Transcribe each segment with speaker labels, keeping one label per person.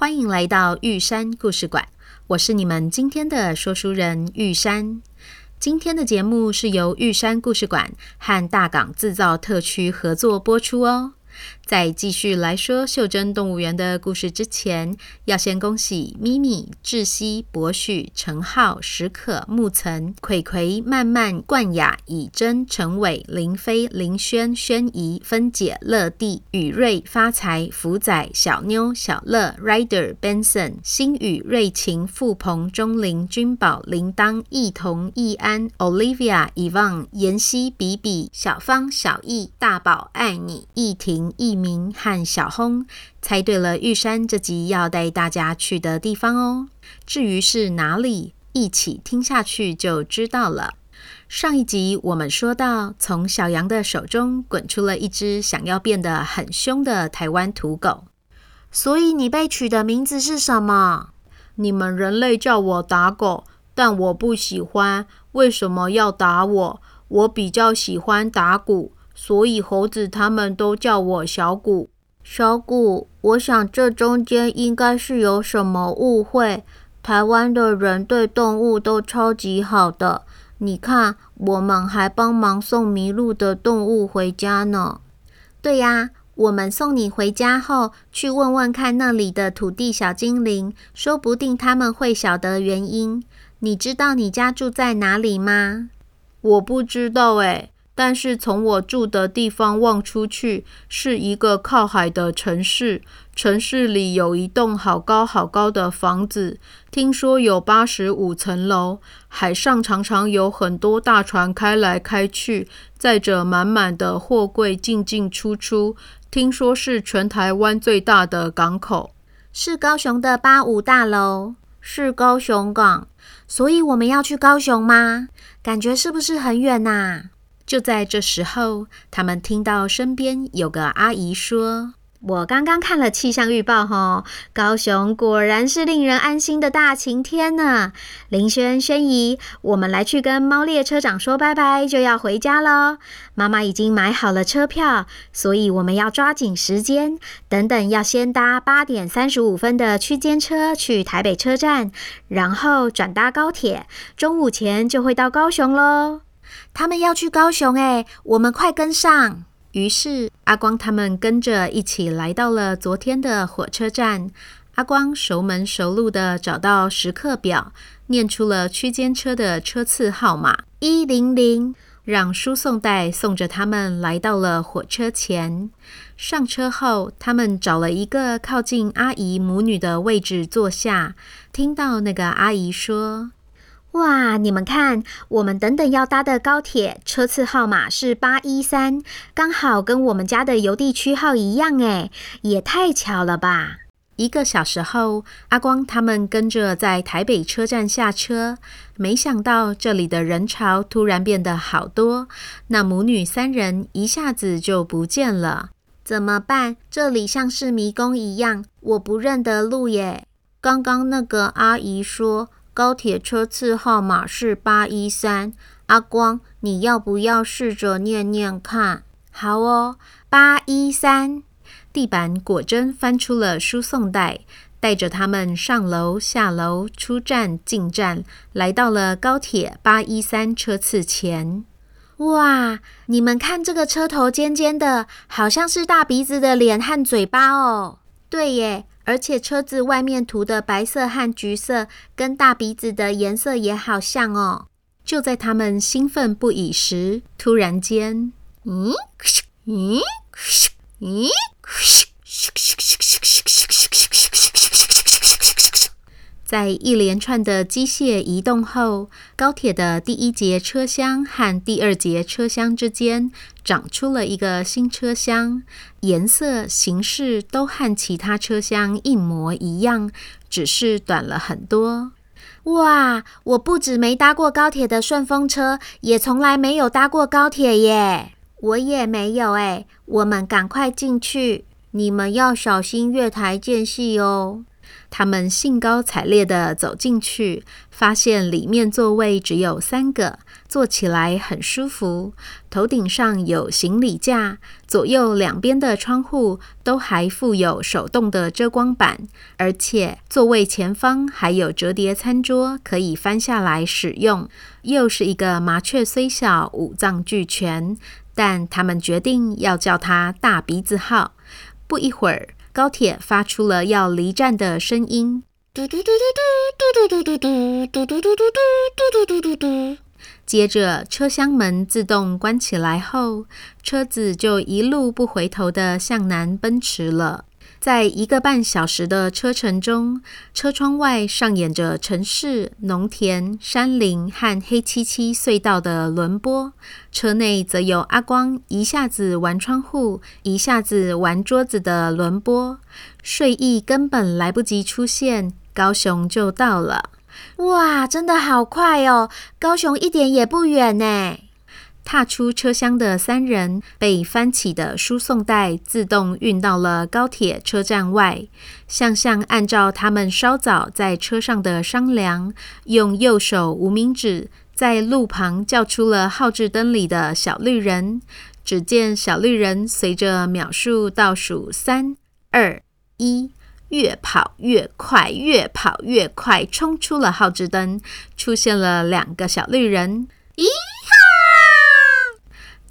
Speaker 1: 欢迎来到玉山故事馆。我是你们今天的说书人玉山。今天的节目是由玉山故事馆和大港制造特区合作播出哦。在继续来说袖珍动物园的故事之前，要先恭喜咪咪、志熙、博旭、陈浩、史可、木岑、葵葵、曼曼、冠雅、以真、陈伟、林飞、林轩、轩怡、芬姐、乐蒂、宇瑞、发财、福仔、小妞、小乐、Rider、Benson、星宇、瑞晴、富鹏、钟林、君宝、铃铛、易彤、易安、Olivia、Yvonne、妍希、比比、小芳、小易、大宝、爱你、易婷、易明和小轰猜对了，玉山这集要带大家去的地方哦。至于是哪里，一起听下去就知道了。上一集我们说到，从小羊的手中滚出了一只想要变得很凶的台湾土狗。所以你被取的名字是什么？你们人类叫我打狗，但我不喜欢。为什么要打我？我比较喜欢打鼓。所以猴子他们都叫我小谷。小谷，我想这中间应该是有什么误会。台湾的人对动物都超级好的，你看，我们还帮忙送迷路的动物回家呢。对呀，我们送你回家后，去问问看那里的土地小精灵，说不定他们会晓得原因。你知道你家住在哪里吗？我不知道诶。但是从我住的地方望出去，是一个靠海的城市。城市里有一栋好高好高的房子，听说有八十五层楼。海上常常有很多大船开来开去，载着满满的货柜进进出出。听说是全台湾最大的港口，是高雄的八五大楼，是高雄港。所以我们要去高雄吗？感觉是不是很远呐？就在这时候，他们听到身边有个阿姨说：“我刚刚看了气象预报，吼，高雄果然是令人安心的大晴天呢。”林轩、轩怡，我们来去跟猫列车长说拜拜，就要回家喽。妈妈已经买好了车票，所以我们要抓紧时间。等等，要先搭八点三十五分的区间车去台北车站，然后转搭高铁，中午前就会到高雄喽。他们要去高雄，哎，我们快跟上。于是阿光他们跟着一起来到了昨天的火车站。阿光熟门熟路的找到时刻表，念出了区间车的车次号码一零零，让输送带送着他们来到了火车前。上车后，他们找了一个靠近阿姨母女的位置坐下，听到那个阿姨说。哇，你们看，我们等等要搭的高铁车次号码是八一三，刚好跟我们家的邮递区号一样，诶，也太巧了吧！一个小时后，阿光他们跟着在台北车站下车，没想到这里的人潮突然变得好多，那母女三人一下子就不见了，怎么办？这里像是迷宫一样，我不认得路耶。刚刚那个阿姨说。高铁车次号码是八一三，阿光，你要不要试着念念看？好哦，八一三。地板果真翻出了输送带，带着他们上楼、下楼、出站、进站，来到了高铁八一三车次前。哇，你们看这个车头尖尖的，好像是大鼻子的脸和嘴巴哦。对耶。而且车子外面涂的白色和橘色，跟大鼻子的颜色也好像哦。就在他们兴奋不已时，突然间，嗯，嗯，嗯，在一连串的机械移动后，高铁的第一节车厢和第二节车厢之间。长出了一个新车厢，颜色、形式都和其他车厢一模一样，只是短了很多。
Speaker 2: 哇！我不止没搭过高铁的顺风车，也从来没有搭过高铁耶。
Speaker 3: 我也没有哎。我们赶快进去，你们要小心月台间隙哦。
Speaker 1: 他们兴高采烈地走进去，发现里面座位只有三个，坐起来很舒服。头顶上有行李架，左右两边的窗户都还附有手动的遮光板，而且座位前方还有折叠餐桌，可以翻下来使用。又是一个麻雀虽小，五脏俱全，但他们决定要叫它大鼻子号。不一会儿。高铁发出了要离站的声音，嘟嘟嘟嘟嘟嘟嘟嘟嘟嘟嘟嘟嘟嘟嘟嘟嘟嘟。接着，车厢门自动关起来后，车子就一路不回头的向南奔驰了。在一个半小时的车程中，车窗外上演着城市、农田、山林和黑漆漆隧道的轮播，车内则有阿光一下子玩窗户，一下子玩桌子的轮播。睡意根本来不及出现，高雄就到了。
Speaker 2: 哇，真的好快哦！高雄一点也不远呢。踏出车厢的三人被翻起的输送带自动运到了高铁车站外。向向按照他们稍早在车上的商量，用右手无名指在路旁叫出了号志灯里的小绿人。只见小绿人随着秒数倒数三二一，越跑越快，越跑越快，冲出了号志灯，出现了两个小绿人。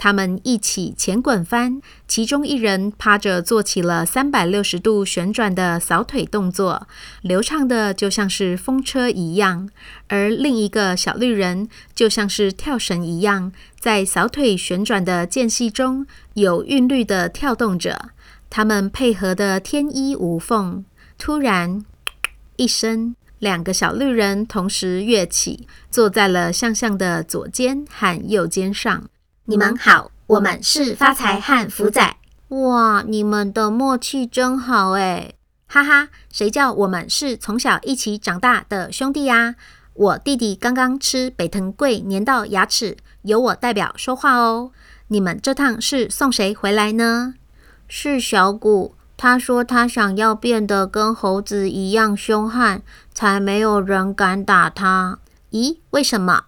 Speaker 2: 他们一起前滚翻，其中一人趴着做起了三百六十度旋转的扫腿动作，流畅的就像是风车一样；而另一个小绿人就像是跳绳一样，在扫腿旋转的间隙中有韵律的跳动着。他们配合的天衣无缝。突然，一声，两个小绿人同时跃起，坐在了向向的左肩和右肩上。
Speaker 3: 你们好，我们是发财和福仔。
Speaker 2: 哇，你们的默契真好诶！
Speaker 1: 哈哈，谁叫我们是从小一起长大的兄弟呀？我弟弟刚刚吃北藤贵粘到牙齿，由我代表说话哦。你们这趟是送谁回来呢？
Speaker 3: 是小古，他说他想要变得跟猴子一样凶悍，才没有人敢打他。
Speaker 1: 咦，为什么？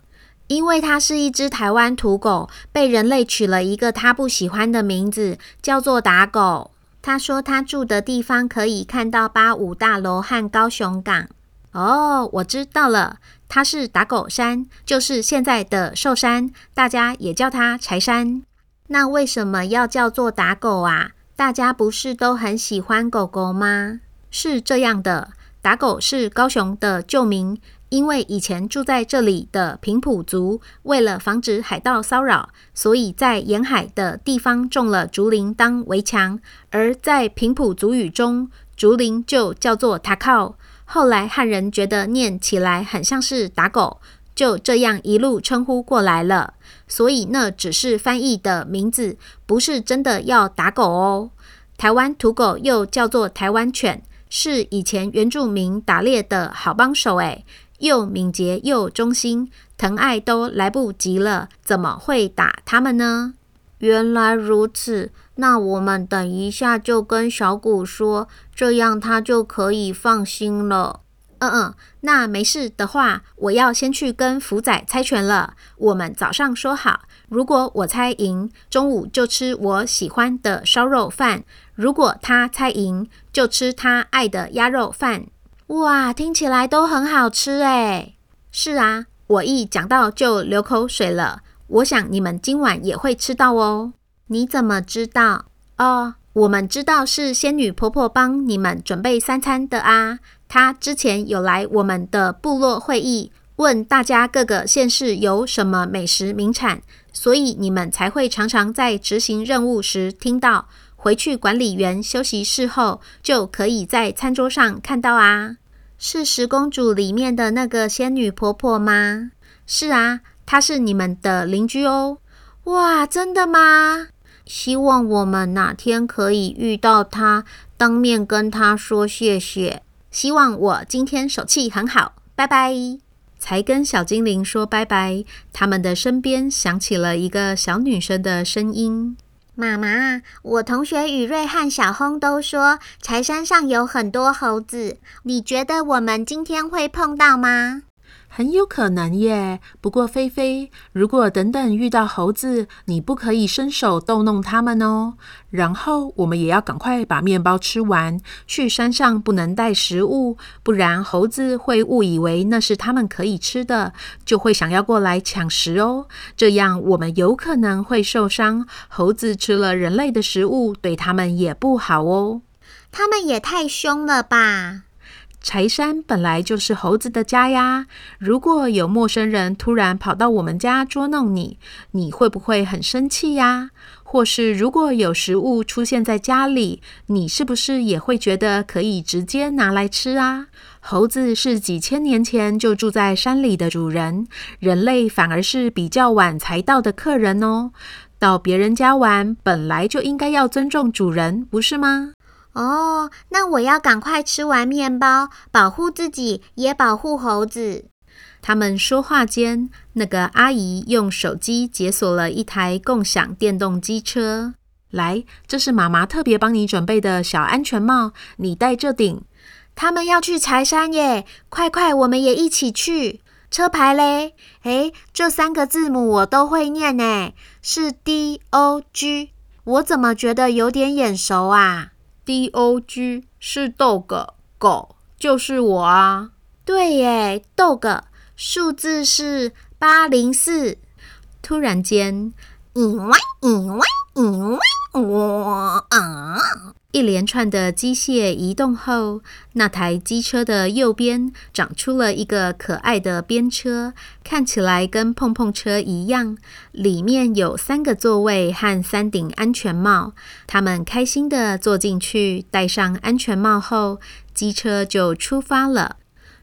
Speaker 2: 因为它是一只台湾土狗，被人类取了一个它不喜欢的名字，叫做打狗。他说他住的地方可以看到八五大楼和高雄港。
Speaker 1: 哦，我知道了，它是打狗山，就是现在的寿山，大家也叫它柴山。
Speaker 2: 那为什么要叫做打狗啊？大家不是都很喜欢狗狗吗？
Speaker 1: 是这样的，打狗是高雄的旧名。因为以前住在这里的平埔族，为了防止海盗骚扰，所以在沿海的地方种了竹林当围墙。而在平埔族语中，竹林就叫做塔靠。后来汉人觉得念起来很像是打狗，就这样一路称呼过来了。所以那只是翻译的名字，不是真的要打狗哦。台湾土狗又叫做台湾犬，是以前原住民打猎的好帮手诶。又敏捷又忠心，疼爱都来不及了，怎么会打他们呢？
Speaker 3: 原来如此，那我们等一下就跟小谷说，这样他就可以放心了。
Speaker 1: 嗯嗯，那没事的话，我要先去跟福仔猜拳了。我们早上说好，如果我猜赢，中午就吃我喜欢的烧肉饭；如果他猜赢，就吃他爱的鸭肉饭。
Speaker 2: 哇，听起来都很好吃诶。
Speaker 1: 是啊，我一讲到就流口水了。我想你们今晚也会吃到哦。
Speaker 2: 你怎么知道？
Speaker 1: 哦，我们知道是仙女婆婆帮你们准备三餐的啊。她之前有来我们的部落会议，问大家各个县市有什么美食名产，所以你们才会常常在执行任务时听到。回去管理员休息室后，就可以在餐桌上看到啊。
Speaker 2: 是十公主里面的那个仙女婆婆吗？
Speaker 1: 是啊，她是你们的邻居哦。
Speaker 2: 哇，真的吗？
Speaker 3: 希望我们哪天可以遇到她，当面跟她说谢谢。
Speaker 1: 希望我今天手气很好，拜拜。才跟小精灵说拜拜，他们的身边响起了一个小女生的声音：“
Speaker 3: 妈妈，我同学雨瑞和小红都说柴山上有很多猴子，你觉得我们今天会碰到吗？”
Speaker 2: 很有可能耶。不过菲菲，如果等等遇到猴子，你不可以伸手逗弄它们哦。然后我们也要赶快把面包吃完。去山上不能带食物，不然猴子会误以为那是他们可以吃的，就会想要过来抢食哦。这样我们有可能会受伤。猴子吃了人类的食物，对他们也不好哦。
Speaker 3: 他们也太凶了吧！
Speaker 2: 柴山本来就是猴子的家呀。如果有陌生人突然跑到我们家捉弄你，你会不会很生气呀？或是如果有食物出现在家里，你是不是也会觉得可以直接拿来吃啊？猴子是几千年前就住在山里的主人，人类反而是比较晚才到的客人哦。到别人家玩，本来就应该要尊重主人，不是吗？
Speaker 3: 哦，那我要赶快吃完面包，保护自己，也保护猴子。
Speaker 1: 他们说话间，那个阿姨用手机解锁了一台共享电动机车。
Speaker 2: 来，这是妈妈特别帮你准备的小安全帽，你戴这顶。
Speaker 3: 他们要去柴山耶，快快，我们也一起去。车牌嘞？诶，这三个字母我都会念诶，是 D O G，我怎么觉得有点眼熟啊
Speaker 4: ？D O G 是 dog，狗就是我啊。
Speaker 3: 对耶，dog，数字是八零四。
Speaker 1: 突然间，
Speaker 3: 咦喂咦喂咦喂，我啊！
Speaker 1: 一连串的机械移动后，那台机车的右边长出了一个可爱的边车，看起来跟碰碰车一样。里面有三个座位和三顶安全帽。他们开心地坐进去，戴上安全帽后，机车就出发了。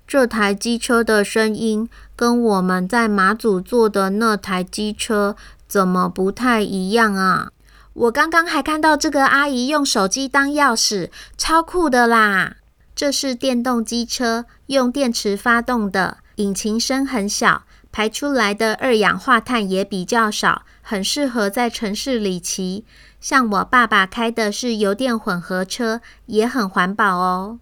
Speaker 3: 这台机车的声音跟我们在马祖坐的那台机车怎么不太一样啊？我刚刚还看到这个阿姨用手机当钥匙，超酷的啦！这是电动机车，用电池发动的，引擎声很小，排出来的二氧化碳也比较少，很适合在城市里骑。像我爸爸开的是油电混合车，也很环保哦。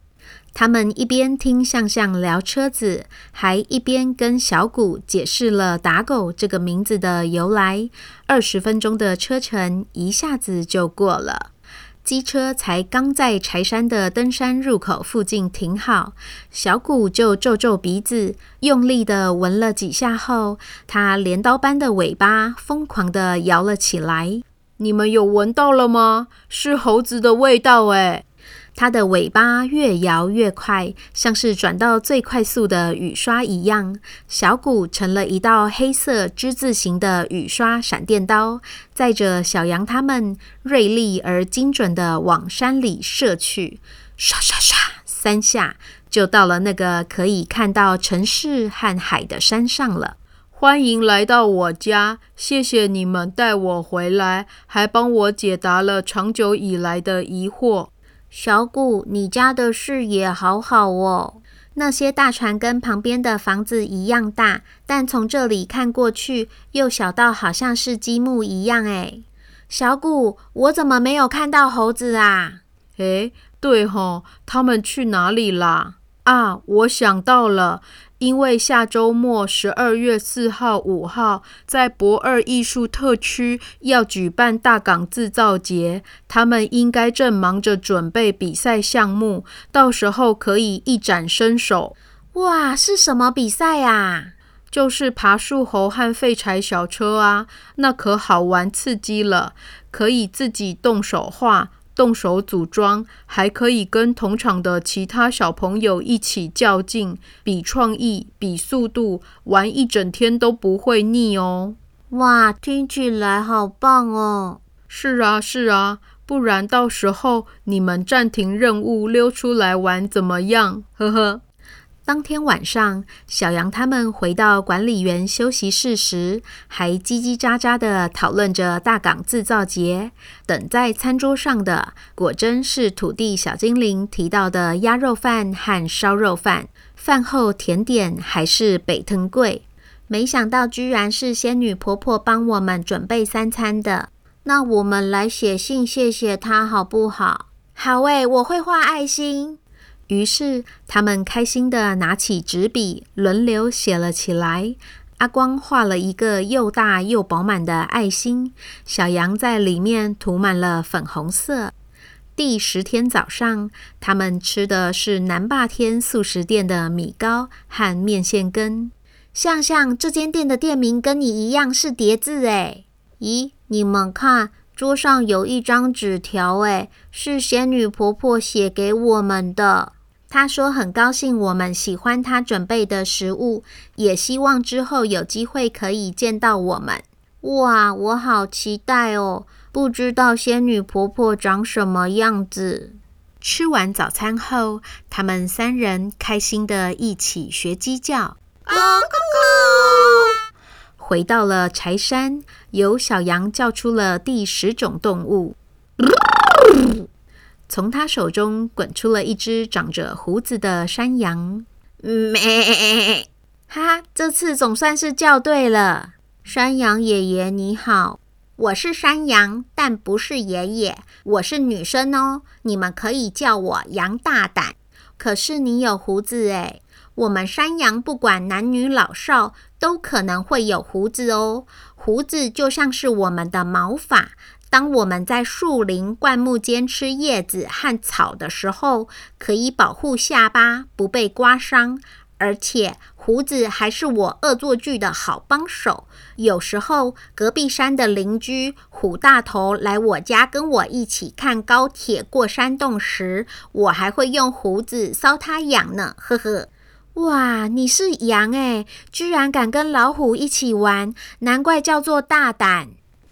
Speaker 1: 他们一边听象象聊车子，还一边跟小谷解释了“打狗”这个名字的由来。二十分钟的车程一下子就过了，机车才刚在柴山的登山入口附近停好，小谷就皱皱鼻子，用力地闻了几下后，他镰刀般的尾巴疯狂地摇了起来。
Speaker 4: 你们有闻到了吗？是猴子的味道诶。
Speaker 1: 它的尾巴越摇越快，像是转到最快速的雨刷一样。小古成了一道黑色之字形的雨刷闪电刀，载着小羊他们锐利而精准地往山里射去。刷刷刷，三下就到了那个可以看到城市和海的山上了。
Speaker 4: 欢迎来到我家，谢谢你们带我回来，还帮我解答了长久以来的疑惑。
Speaker 3: 小谷，你家的视野好好哦。
Speaker 1: 那些大船跟旁边的房子一样大，但从这里看过去，又小到好像是积木一样。诶，
Speaker 3: 小谷，我怎么没有看到猴子啊？
Speaker 4: 诶，对吼，他们去哪里啦？啊，我想到了。因为下周末十二月四号、五号在博二艺术特区要举办大港制造节，他们应该正忙着准备比赛项目，到时候可以一展身手。
Speaker 3: 哇，是什么比赛啊？
Speaker 4: 就是爬树猴和废柴小车啊，那可好玩刺激了，可以自己动手画。动手组装，还可以跟同场的其他小朋友一起较劲，比创意，比速度，玩一整天都不会腻哦！
Speaker 3: 哇，听起来好棒哦！
Speaker 4: 是啊，是啊，不然到时候你们暂停任务溜出来玩怎么样？呵呵。
Speaker 1: 当天晚上，小羊他们回到管理员休息室时，还叽叽喳喳地讨论着大港制造节。等在餐桌上的，果真是土地小精灵提到的鸭肉饭和烧肉饭。饭后甜点还是北藤贵。
Speaker 3: 没想到居然是仙女婆婆帮我们准备三餐的。那我们来写信谢谢她好不好？
Speaker 2: 好诶，我会画爱心。
Speaker 1: 于是，他们开心地拿起纸笔，轮流写了起来。阿光画了一个又大又饱满的爱心，小羊在里面涂满了粉红色。第十天早上，他们吃的是南霸天素食店的米糕和面线羹。
Speaker 2: 向向，这间店的店名跟你一样是叠字诶。
Speaker 3: 咦，你们看，桌上有一张纸条诶，是仙女婆婆写给我们的。
Speaker 2: 他说很高兴我们喜欢他准备的食物，也希望之后有机会可以见到我们。
Speaker 3: 哇，我好期待哦！不知道仙女婆婆长什么样子。
Speaker 1: 吃完早餐后，他们三人开心的一起学鸡叫。咕咕咕。回到了柴山，由小羊叫出了第十种动物。从他手中滚出了一只长着胡子的山羊，
Speaker 2: 咩！哈哈，这次总算是叫对了。
Speaker 3: 山羊爷爷你好，
Speaker 2: 我是山羊，但不是爷爷，我是女生哦。你们可以叫我羊大胆。
Speaker 3: 可是你有胡子诶。
Speaker 2: 我们山羊不管男女老少，都可能会有胡子哦。胡子就像是我们的毛发。当我们在树林、灌木间吃叶子和草的时候，可以保护下巴不被刮伤，而且胡子还是我恶作剧的好帮手。有时候，隔壁山的邻居虎大头来我家跟我一起看高铁过山洞时，我还会用胡子搔他痒呢。呵呵，哇，你是羊诶，居然敢跟老虎一起玩，难怪叫做大
Speaker 1: 胆。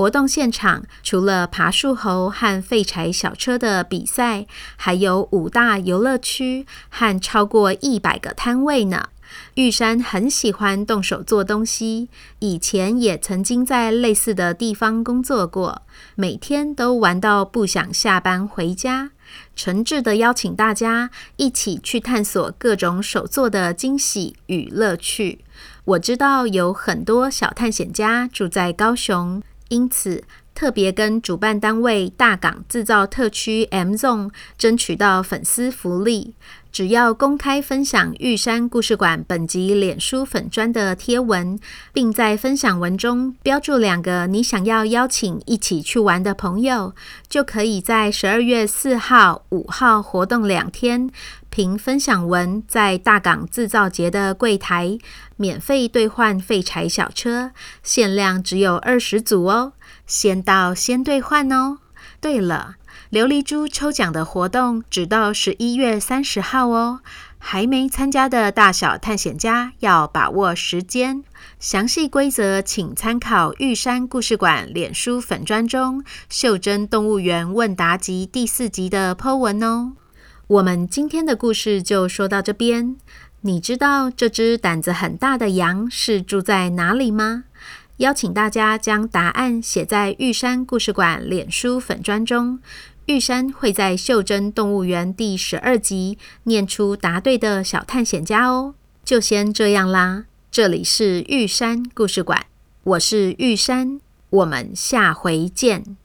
Speaker 1: 活动现场除了爬树猴和废柴小车的比赛，还有五大游乐区和超过一百个摊位呢。玉山很喜欢动手做东西，以前也曾经在类似的地方工作过，每天都玩到不想下班回家。诚挚地邀请大家一起去探索各种手作的惊喜与乐趣。我知道有很多小探险家住在高雄。因此，特别跟主办单位大港制造特区 M Zone 争取到粉丝福利，只要公开分享玉山故事馆本集脸书粉砖的贴文，并在分享文中标注两个你想要邀请一起去玩的朋友，就可以在十二月四号、五号活动两天，凭分享文在大港制造节的柜台。免费兑换废柴小车，限量只有二十组哦，先到先兑换哦。对了，琉璃珠抽奖的活动只到十一月三十号哦，还没参加的大小探险家要把握时间。详细规则请参考玉山故事馆脸书粉专中《袖珍动物园问答集》第四集的 po 文哦。我们今天的故事就说到这边。你知道这只胆子很大的羊是住在哪里吗？邀请大家将答案写在玉山故事馆脸书粉专中，玉山会在《袖珍动物园》第十二集念出答对的小探险家哦。就先这样啦，这里是玉山故事馆，我是玉山，我们下回见。